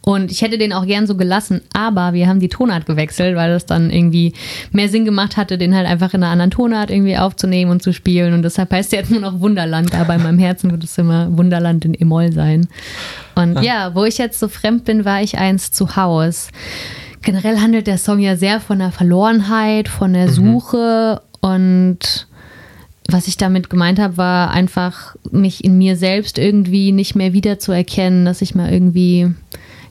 Und ich hätte den auch gern so gelassen, aber wir haben die Tonart gewechselt, weil das dann irgendwie mehr Sinn gemacht hatte, den halt einfach in einer anderen Tonart irgendwie aufzunehmen und zu spielen. Und deshalb heißt der jetzt nur noch Wunderland, aber in meinem Herzen wird es immer Wunderland in E-Moll sein. Und ja, wo ich jetzt so fremd bin, war ich eins zu Haus. Generell handelt der Song ja sehr von der Verlorenheit, von der mhm. Suche und was ich damit gemeint habe, war einfach, mich in mir selbst irgendwie nicht mehr wiederzuerkennen, dass ich mal irgendwie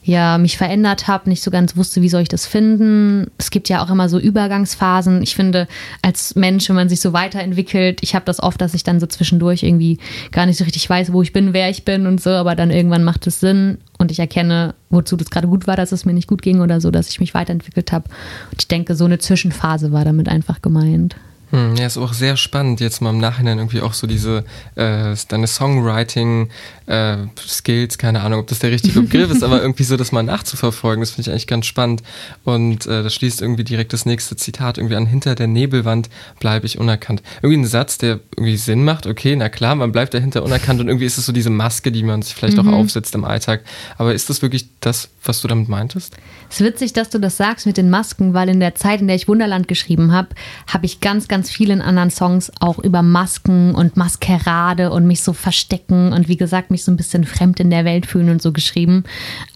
ja, mich verändert habe, nicht so ganz wusste, wie soll ich das finden. Es gibt ja auch immer so Übergangsphasen. Ich finde, als Mensch, wenn man sich so weiterentwickelt, ich habe das oft, dass ich dann so zwischendurch irgendwie gar nicht so richtig weiß, wo ich bin, wer ich bin und so, aber dann irgendwann macht es Sinn und ich erkenne, wozu das gerade gut war, dass es mir nicht gut ging oder so, dass ich mich weiterentwicklt habe. Und ich denke, so eine Zwischenphase war damit einfach gemeint. Hm, ja, ist auch sehr spannend, jetzt mal im Nachhinein irgendwie auch so diese, äh, deine Songwriting-Skills, äh, keine Ahnung, ob das der richtige Begriff ist, aber (laughs) irgendwie so das mal nachzuverfolgen, das finde ich eigentlich ganz spannend. Und äh, das schließt irgendwie direkt das nächste Zitat irgendwie an, hinter der Nebelwand bleibe ich unerkannt. Irgendwie ein Satz, der irgendwie Sinn macht, okay, na klar, man bleibt dahinter unerkannt und irgendwie ist es so diese Maske, die man sich vielleicht mhm. auch aufsetzt im Alltag. Aber ist das wirklich das, was du damit meintest? Es ist witzig, dass du das sagst mit den Masken, weil in der Zeit, in der ich Wunderland geschrieben habe, habe ich ganz, ganz ganz vielen anderen Songs auch über Masken und Maskerade und mich so verstecken und wie gesagt, mich so ein bisschen fremd in der Welt fühlen und so geschrieben.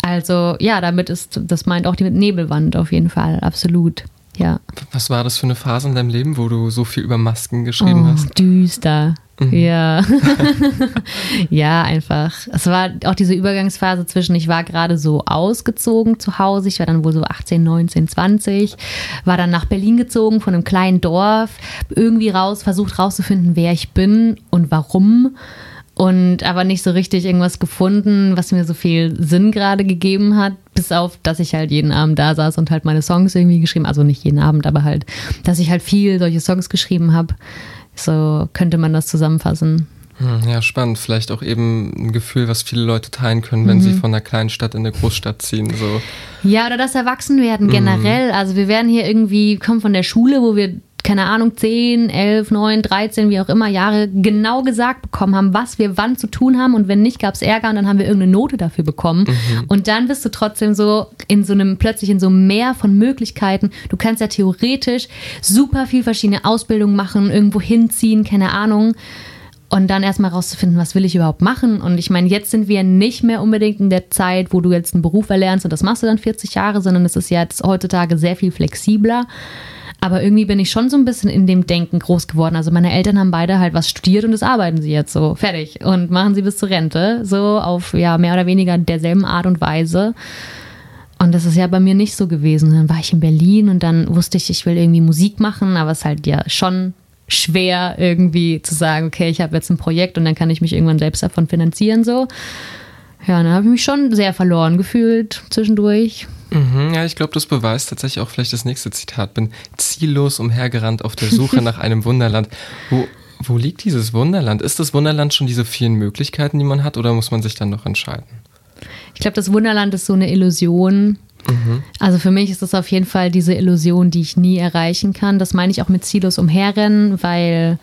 Also ja, damit ist, das meint auch die Nebelwand auf jeden Fall, absolut. Ja. Was war das für eine Phase in deinem Leben, wo du so viel über Masken geschrieben oh, hast? Düster. Mhm. Ja. (laughs) ja, einfach. Es war auch diese Übergangsphase zwischen, ich war gerade so ausgezogen zu Hause, ich war dann wohl so 18, 19, 20, war dann nach Berlin gezogen von einem kleinen Dorf, irgendwie raus, versucht rauszufinden, wer ich bin und warum und aber nicht so richtig irgendwas gefunden, was mir so viel Sinn gerade gegeben hat, bis auf, dass ich halt jeden Abend da saß und halt meine Songs irgendwie geschrieben, also nicht jeden Abend, aber halt, dass ich halt viel solche Songs geschrieben habe. So könnte man das zusammenfassen. Hm, ja, spannend. Vielleicht auch eben ein Gefühl, was viele Leute teilen können, wenn mhm. sie von einer kleinen Stadt in eine Großstadt ziehen. So. Ja, oder das Erwachsenwerden generell. Mhm. Also wir werden hier irgendwie, kommen von der Schule, wo wir keine Ahnung, 10, 11, 9, 13, wie auch immer Jahre genau gesagt bekommen haben, was wir wann zu tun haben. Und wenn nicht, gab es Ärger und dann haben wir irgendeine Note dafür bekommen. Mhm. Und dann bist du trotzdem so in so einem, plötzlich in so einem Meer von Möglichkeiten. Du kannst ja theoretisch super viel verschiedene Ausbildungen machen, irgendwo hinziehen, keine Ahnung. Und dann erstmal rauszufinden, was will ich überhaupt machen. Und ich meine, jetzt sind wir nicht mehr unbedingt in der Zeit, wo du jetzt einen Beruf erlernst und das machst du dann 40 Jahre, sondern es ist jetzt heutzutage sehr viel flexibler. Aber irgendwie bin ich schon so ein bisschen in dem Denken groß geworden. Also meine Eltern haben beide halt was studiert und das arbeiten sie jetzt so. Fertig. Und machen sie bis zur Rente. So auf ja mehr oder weniger derselben Art und Weise. Und das ist ja bei mir nicht so gewesen. Dann war ich in Berlin und dann wusste ich, ich will irgendwie Musik machen, aber es ist halt ja schon schwer irgendwie zu sagen, okay, ich habe jetzt ein Projekt und dann kann ich mich irgendwann selbst davon finanzieren so. Ja, dann habe ich mich schon sehr verloren gefühlt zwischendurch. Mhm, ja, ich glaube, das beweist tatsächlich auch vielleicht das nächste Zitat. Bin ziellos umhergerannt auf der Suche (laughs) nach einem Wunderland. Wo, wo liegt dieses Wunderland? Ist das Wunderland schon diese vielen Möglichkeiten, die man hat, oder muss man sich dann noch entscheiden? Ich glaube, das Wunderland ist so eine Illusion. Mhm. Also für mich ist das auf jeden Fall diese Illusion, die ich nie erreichen kann. Das meine ich auch mit ziellos umherrennen, weil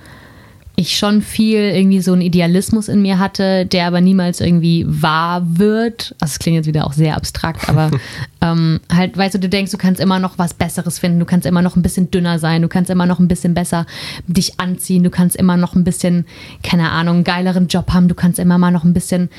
ich schon viel irgendwie so einen Idealismus in mir hatte, der aber niemals irgendwie wahr wird. Also es klingt jetzt wieder auch sehr abstrakt, aber (laughs) ähm, halt, weißt du, du denkst, du kannst immer noch was Besseres finden, du kannst immer noch ein bisschen dünner sein, du kannst immer noch ein bisschen besser dich anziehen, du kannst immer noch ein bisschen, keine Ahnung, einen geileren Job haben, du kannst immer mal noch ein bisschen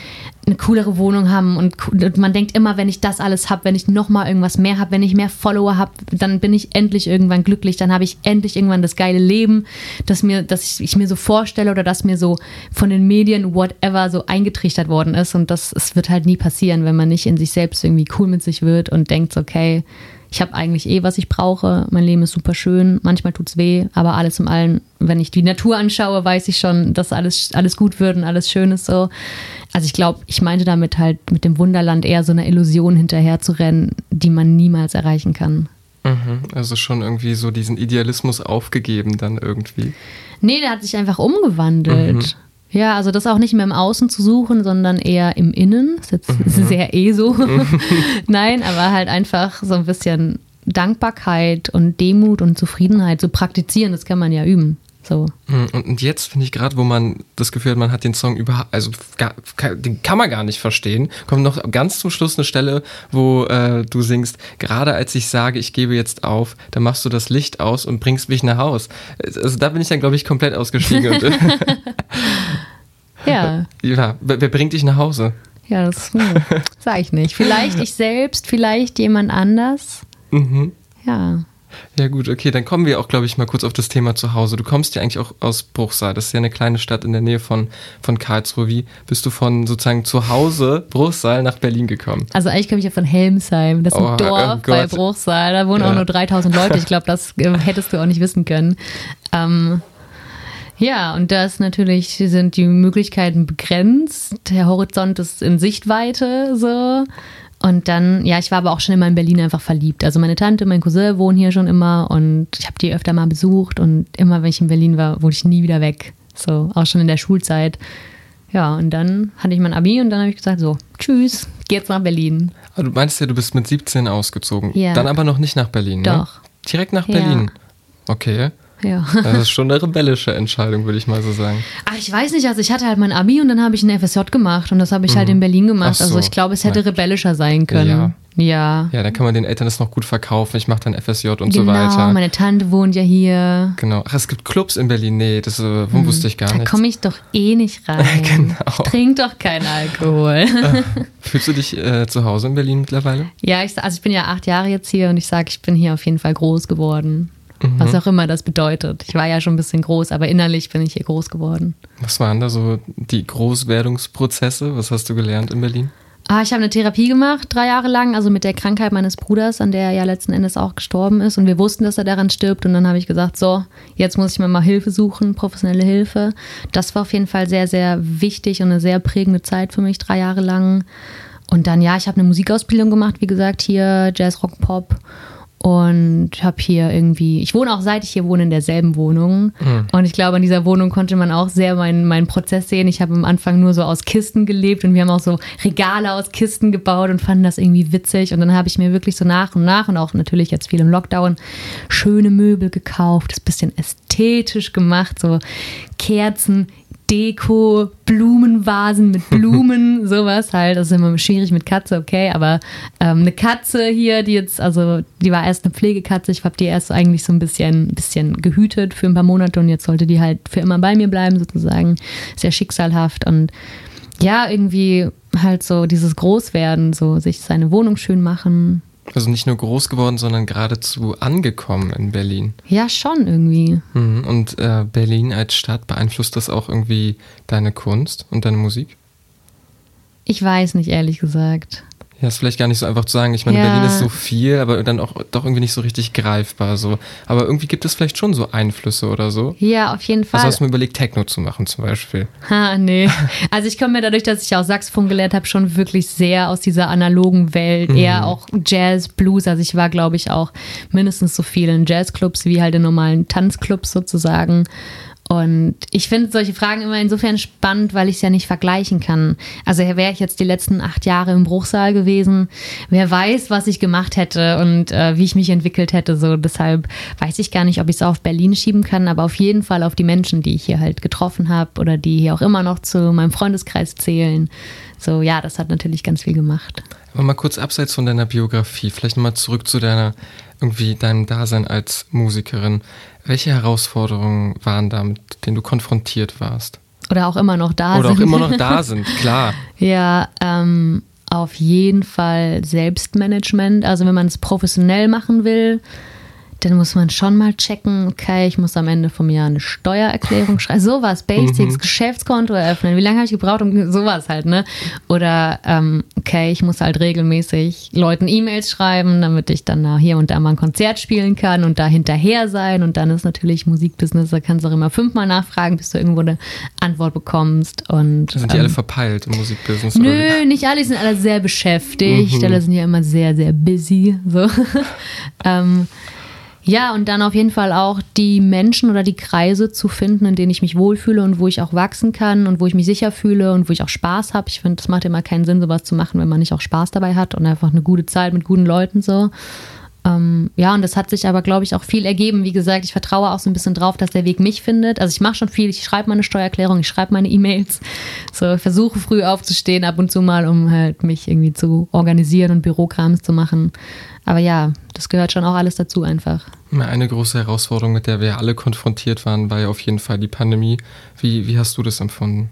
eine coolere Wohnung haben und, und man denkt immer, wenn ich das alles habe, wenn ich noch mal irgendwas mehr habe, wenn ich mehr Follower habe, dann bin ich endlich irgendwann glücklich, dann habe ich endlich irgendwann das geile Leben, das mir, dass ich, ich mir so vorstelle oder das mir so von den Medien whatever so eingetrichtert worden ist und das es wird halt nie passieren, wenn man nicht in sich selbst irgendwie cool mit sich wird und denkt, okay, ich habe eigentlich eh, was ich brauche. Mein Leben ist super schön. Manchmal tut es weh, aber alles im Allen, wenn ich die Natur anschaue, weiß ich schon, dass alles, alles gut wird und alles schön ist so. Also ich glaube, ich meinte damit halt mit dem Wunderland eher so eine Illusion hinterher zu rennen, die man niemals erreichen kann. Mhm, also schon irgendwie so diesen Idealismus aufgegeben dann irgendwie. Nee, der hat sich einfach umgewandelt. Mhm. Ja, also das auch nicht mehr im Außen zu suchen, sondern eher im Innen. Das ist jetzt mhm. (laughs) sehr eh so. (laughs) Nein, aber halt einfach so ein bisschen Dankbarkeit und Demut und Zufriedenheit zu praktizieren, das kann man ja üben. So. Hm, und jetzt finde ich gerade, wo man das Gefühl hat, man hat den Song überhaupt, also gar, den kann man gar nicht verstehen, kommt noch ganz zum Schluss eine Stelle, wo äh, du singst, gerade als ich sage, ich gebe jetzt auf, dann machst du das Licht aus und bringst mich nach Haus. Also da bin ich dann, glaube ich, komplett ausgestiegen. (laughs) ja. Ja, wer bringt dich nach Hause? Ja, das hm, (laughs) sage ich nicht. Vielleicht ich selbst, vielleicht jemand anders. Mhm. Ja. Ja gut, okay, dann kommen wir auch, glaube ich, mal kurz auf das Thema zu Hause. Du kommst ja eigentlich auch aus Bruchsal. Das ist ja eine kleine Stadt in der Nähe von, von Karlsruhe. Wie bist du von sozusagen zu Hause Bruchsal nach Berlin gekommen? Also eigentlich komme ich ja von Helmsheim. Das ist ein oh, Dorf oh bei Bruchsal. Da wohnen ja. auch nur 3000 Leute. Ich glaube, das äh, (laughs) hättest du auch nicht wissen können. Ähm, ja, und das natürlich sind die Möglichkeiten begrenzt. Der Horizont ist in Sichtweite so. Und dann, ja, ich war aber auch schon immer in Berlin einfach verliebt. Also meine Tante, mein Cousin wohnen hier schon immer und ich habe die öfter mal besucht und immer, wenn ich in Berlin war, wurde ich nie wieder weg. So, auch schon in der Schulzeit. Ja, und dann hatte ich mein Abi und dann habe ich gesagt, so, tschüss, geh jetzt nach Berlin. Aber du meinst ja, du bist mit 17 ausgezogen. Ja. Dann aber noch nicht nach Berlin, Doch. ne? Direkt nach Berlin. Ja. Okay. Ja. Das ist schon eine rebellische Entscheidung, würde ich mal so sagen. Ach, ich weiß nicht, also ich hatte halt mein Abi und dann habe ich ein FSJ gemacht und das habe ich halt mhm. halt in Berlin gemacht. So. Also ich glaube, es hätte Nein. rebellischer sein können. Ja. Ja. Ja, dann kann man den Eltern das noch gut verkaufen. Ich mache dann FSJ und genau, so weiter. Genau, meine Tante wohnt ja hier. Genau. Ach, es gibt Clubs in Berlin. Nee, das äh, hm. wusste ich gar nicht. Da komme ich doch eh nicht (laughs) rein. genau. Ich trinke doch keinen Alkohol. Fühlst du dich äh, zu Hause in Berlin mittlerweile? Ja, ich, also ich bin ja acht Jahre jetzt hier und ich sage, ich bin hier auf jeden Fall groß geworden. Mhm. Was auch immer das bedeutet. Ich war ja schon ein bisschen groß, aber innerlich bin ich hier groß geworden. Was waren da so die Großwerdungsprozesse? Was hast du gelernt in Berlin? Ah, ich habe eine Therapie gemacht, drei Jahre lang, also mit der Krankheit meines Bruders, an der er ja letzten Endes auch gestorben ist. Und wir wussten, dass er daran stirbt. Und dann habe ich gesagt, so, jetzt muss ich mir mal Hilfe suchen, professionelle Hilfe. Das war auf jeden Fall sehr, sehr wichtig und eine sehr prägende Zeit für mich, drei Jahre lang. Und dann, ja, ich habe eine Musikausbildung gemacht, wie gesagt, hier Jazz, Rock, Pop und habe hier irgendwie, ich wohne auch seit ich hier wohne in derselben Wohnung mhm. und ich glaube, in dieser Wohnung konnte man auch sehr meinen, meinen Prozess sehen. Ich habe am Anfang nur so aus Kisten gelebt und wir haben auch so Regale aus Kisten gebaut und fanden das irgendwie witzig und dann habe ich mir wirklich so nach und nach und auch natürlich jetzt viel im Lockdown schöne Möbel gekauft, das bisschen ästhetisch gemacht, so Kerzen Deko, Blumenvasen mit (laughs) Blumen, sowas halt. Das ist immer schwierig mit Katze, okay, aber ähm, eine Katze hier, die jetzt, also die war erst eine Pflegekatze, ich habe die erst eigentlich so ein bisschen, bisschen gehütet für ein paar Monate und jetzt sollte die halt für immer bei mir bleiben, sozusagen. Sehr schicksalhaft und ja, irgendwie halt so dieses Großwerden, so sich seine Wohnung schön machen, also nicht nur groß geworden, sondern geradezu angekommen in Berlin. Ja, schon irgendwie. Mhm. Und äh, Berlin als Stadt, beeinflusst das auch irgendwie deine Kunst und deine Musik? Ich weiß nicht, ehrlich gesagt. Ja, ist vielleicht gar nicht so einfach zu sagen. Ich meine, ja. Berlin ist so viel, aber dann auch doch irgendwie nicht so richtig greifbar. So. Aber irgendwie gibt es vielleicht schon so Einflüsse oder so. Ja, auf jeden Fall. Also hast du mir überlegt, Techno zu machen zum Beispiel? Ha, nee. Also ich komme mir dadurch, dass ich auch Saxophon gelernt habe, schon wirklich sehr aus dieser analogen Welt. Mhm. Eher auch Jazz, Blues. Also ich war, glaube ich, auch mindestens so viel in Jazzclubs wie halt in normalen Tanzclubs sozusagen. Und ich finde solche Fragen immer insofern spannend, weil ich es ja nicht vergleichen kann. Also wäre ich jetzt die letzten acht Jahre im Bruchsaal gewesen, wer weiß, was ich gemacht hätte und äh, wie ich mich entwickelt hätte. So deshalb weiß ich gar nicht, ob ich es auf Berlin schieben kann, aber auf jeden Fall auf die Menschen, die ich hier halt getroffen habe oder die hier auch immer noch zu meinem Freundeskreis zählen. So ja, das hat natürlich ganz viel gemacht. Aber mal kurz abseits von deiner Biografie, vielleicht nochmal zurück zu deiner irgendwie deinem Dasein als Musikerin. Welche Herausforderungen waren da, mit denen du konfrontiert warst? Oder auch immer noch da Oder sind. Oder auch immer noch (laughs) da sind, klar. ja, ähm, auf jeden Fall Selbstmanagement. Also wenn man es professionell machen will, dann muss man schon mal checken, okay, ich muss am Ende vom Jahr eine Steuererklärung schreiben. Sowas, Basics, mhm. Geschäftskonto eröffnen. Wie lange habe ich gebraucht, um (laughs) sowas halt, ne? Oder, ähm, okay, ich muss halt regelmäßig Leuten E-Mails schreiben, damit ich dann da hier und da mal ein Konzert spielen kann und da hinterher sein. Und dann ist natürlich Musikbusiness, da kannst du auch immer fünfmal nachfragen, bis du irgendwo eine Antwort bekommst. Und, sind die ähm, alle verpeilt im Musikbusiness? Nö, oder? nicht alle, die sind alle sehr beschäftigt. Mhm. Alle sind ja immer sehr, sehr busy. So. (laughs) ähm, Ja, und dann auf jeden Fall auch die Menschen oder die Kreise zu finden, in denen ich mich wohlfühle und wo ich auch wachsen kann und wo ich mich sicher fühle und wo ich auch Spaß habe. Ich finde, es macht immer keinen Sinn, sowas zu machen, wenn man nicht auch Spaß dabei hat und einfach eine gute Zeit mit guten Leuten so. Ähm, ja, und das hat sich aber, glaube ich, auch viel ergeben. Wie gesagt, ich vertraue auch so ein bisschen drauf, dass der Weg mich findet. Also ich mache schon viel, ich schreibe meine Steuererklärung, ich schreibe meine E-Mails, so versuche früh aufzustehen ab und zu mal, um halt mich irgendwie zu organisieren und Bürokrams zu machen. Aber ja, das gehört schon auch alles dazu einfach. Eine große Herausforderung, mit der wir alle konfrontiert waren, war ja auf jeden Fall die Pandemie. Wie, wie hast du das empfunden?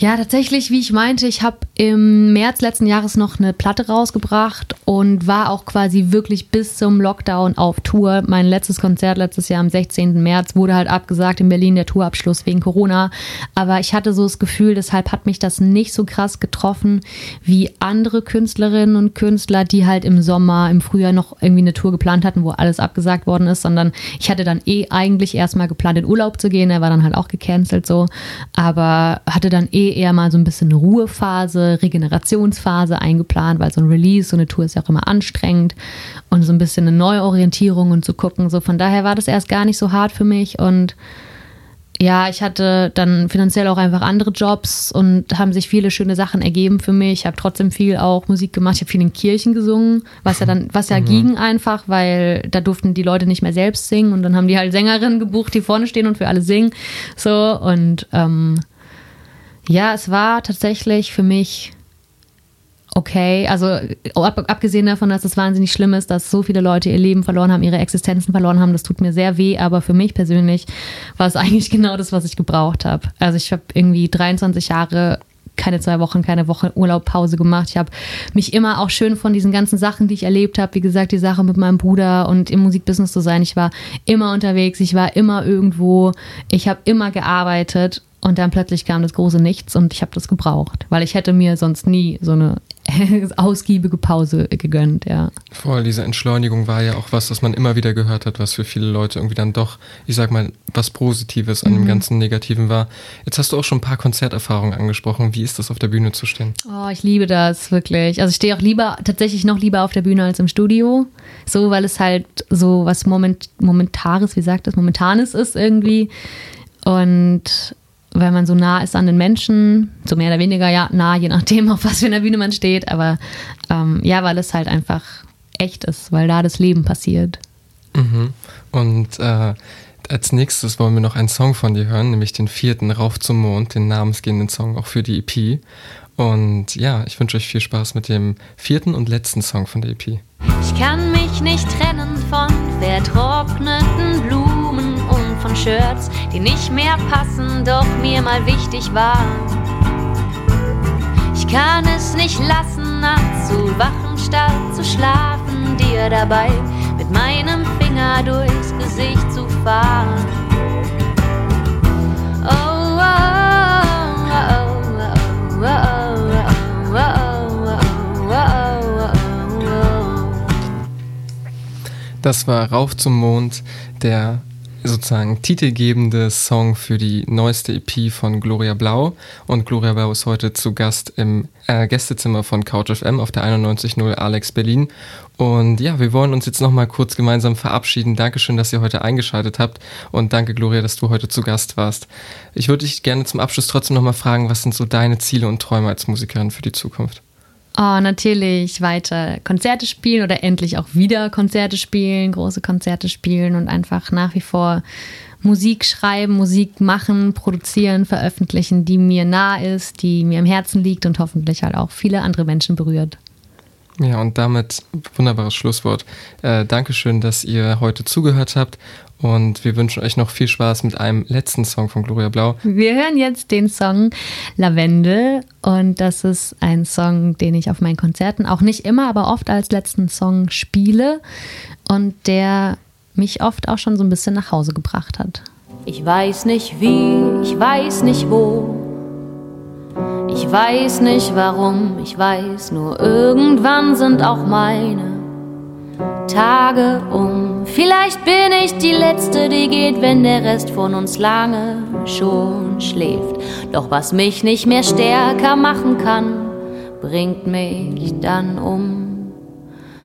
Ja, tatsächlich, wie ich meinte, ich habe im März letzten Jahres noch eine Platte rausgebracht und war auch quasi wirklich bis zum Lockdown auf Tour. Mein letztes Konzert letztes Jahr am 16. März wurde halt abgesagt in Berlin, der Tourabschluss wegen Corona. Aber ich hatte so das Gefühl, deshalb hat mich das nicht so krass getroffen wie andere Künstlerinnen und Künstler, die halt im Sommer, im Frühjahr noch irgendwie eine Tour geplant hatten, wo alles abgesagt worden ist, sondern ich hatte dann eh eigentlich erstmal geplant, in Urlaub zu gehen. Er war dann halt auch gecancelt so, aber hatte dann eh eher mal so ein bisschen eine Ruhephase, Regenerationsphase eingeplant, weil so ein Release, so eine Tour ist ja auch immer anstrengend und so ein bisschen eine Neuorientierung und zu gucken. So von daher war das erst gar nicht so hart für mich und ja, ich hatte dann finanziell auch einfach andere Jobs und haben sich viele schöne Sachen ergeben für mich. Ich habe trotzdem viel auch Musik gemacht. Ich habe viel in Kirchen gesungen, was ja dann, was ja mhm. ging einfach, weil da durften die Leute nicht mehr selbst singen und dann haben die halt Sängerinnen gebucht, die vorne stehen und für alle singen. So und ähm, ja, es war tatsächlich für mich okay. Also ab, abgesehen davon, dass es wahnsinnig schlimm ist, dass so viele Leute ihr Leben verloren haben, ihre Existenzen verloren haben, das tut mir sehr weh. Aber für mich persönlich war es (laughs) eigentlich genau das, was ich gebraucht habe. Also ich habe irgendwie 23 Jahre keine zwei Wochen, keine Woche Urlaubpause gemacht. Ich habe mich immer auch schön von diesen ganzen Sachen, die ich erlebt habe, wie gesagt, die Sache mit meinem Bruder und im Musikbusiness zu sein. Ich war immer unterwegs, ich war immer irgendwo, ich habe immer gearbeitet und dann plötzlich kam das große Nichts und ich habe das gebraucht, weil ich hätte mir sonst nie so eine (laughs) ausgiebige Pause gegönnt, ja. Voll, diese Entschleunigung war ja auch was, was man immer wieder gehört hat, was für viele Leute irgendwie dann doch, ich sag mal, was Positives an mhm. dem ganzen Negativen war. Jetzt hast du auch schon ein paar Konzerterfahrungen angesprochen. Wie ist das, auf der Bühne zu stehen? Oh, ich liebe das wirklich. Also ich stehe auch lieber, tatsächlich noch lieber auf der Bühne als im Studio. So, weil es halt so was Moment, Momentares, wie sagt das, Momentanes ist irgendwie. Und weil man so nah ist an den Menschen, so mehr oder weniger ja nah, je nachdem, (laughs) auf was für einer Bühne man steht, aber ähm, ja, weil es halt einfach echt ist, weil da das Leben passiert. Mhm. Und äh, als nächstes wollen wir noch einen Song von dir hören, nämlich den vierten Rauf zum Mond, den namensgebenden Song auch für die EP. Und ja, ich wünsche euch viel Spaß mit dem vierten und letzten Song von der EP. Ich kann mich nicht trennen von vertrockneten Blumen von Shirts, die nicht mehr passen, doch mir mal wichtig waren. Ich kann es nicht lassen, nachts zu wachen statt zu schlafen, dir dabei mit meinem Finger durchs Gesicht zu fahren. Oh, oh, oh, oh, oh, Das war Rauf zum Mond, der sozusagen titelgebende Song für die neueste EP von Gloria Blau. Und Gloria Blau ist heute zu Gast im äh, Gästezimmer von Couch FM auf der 91.0 Alex Berlin. Und ja, wir wollen uns jetzt nochmal kurz gemeinsam verabschieden. Dankeschön, dass ihr heute eingeschaltet habt. Und danke, Gloria, dass du heute zu Gast warst. Ich würde dich gerne zum Abschluss trotzdem nochmal fragen, was sind so deine Ziele und Träume als Musikerin für die Zukunft? Oh, natürlich weiter Konzerte spielen oder endlich auch wieder Konzerte spielen, große Konzerte spielen und einfach nach wie vor Musik schreiben, Musik machen, produzieren, veröffentlichen, die mir nah ist, die mir am Herzen liegt und hoffentlich halt auch viele andere Menschen berührt. Ja, und damit wunderbares Schlusswort. Äh, Dankeschön, dass ihr heute zugehört habt und wir wünschen euch noch viel Spaß mit einem letzten Song von Gloria Blau. Wir hören jetzt den Song Lavendel und das ist ein Song, den ich auf meinen Konzerten auch nicht immer, aber oft als letzten Song spiele und der mich oft auch schon so ein bisschen nach Hause gebracht hat. Ich weiß nicht wie, ich weiß nicht wo. Ich weiß nicht warum, ich weiß nur irgendwann sind auch meine Tage um. Vielleicht bin ich die Letzte, die geht, wenn der Rest von uns lange schon schläft. Doch was mich nicht mehr stärker machen kann, bringt mich dann um.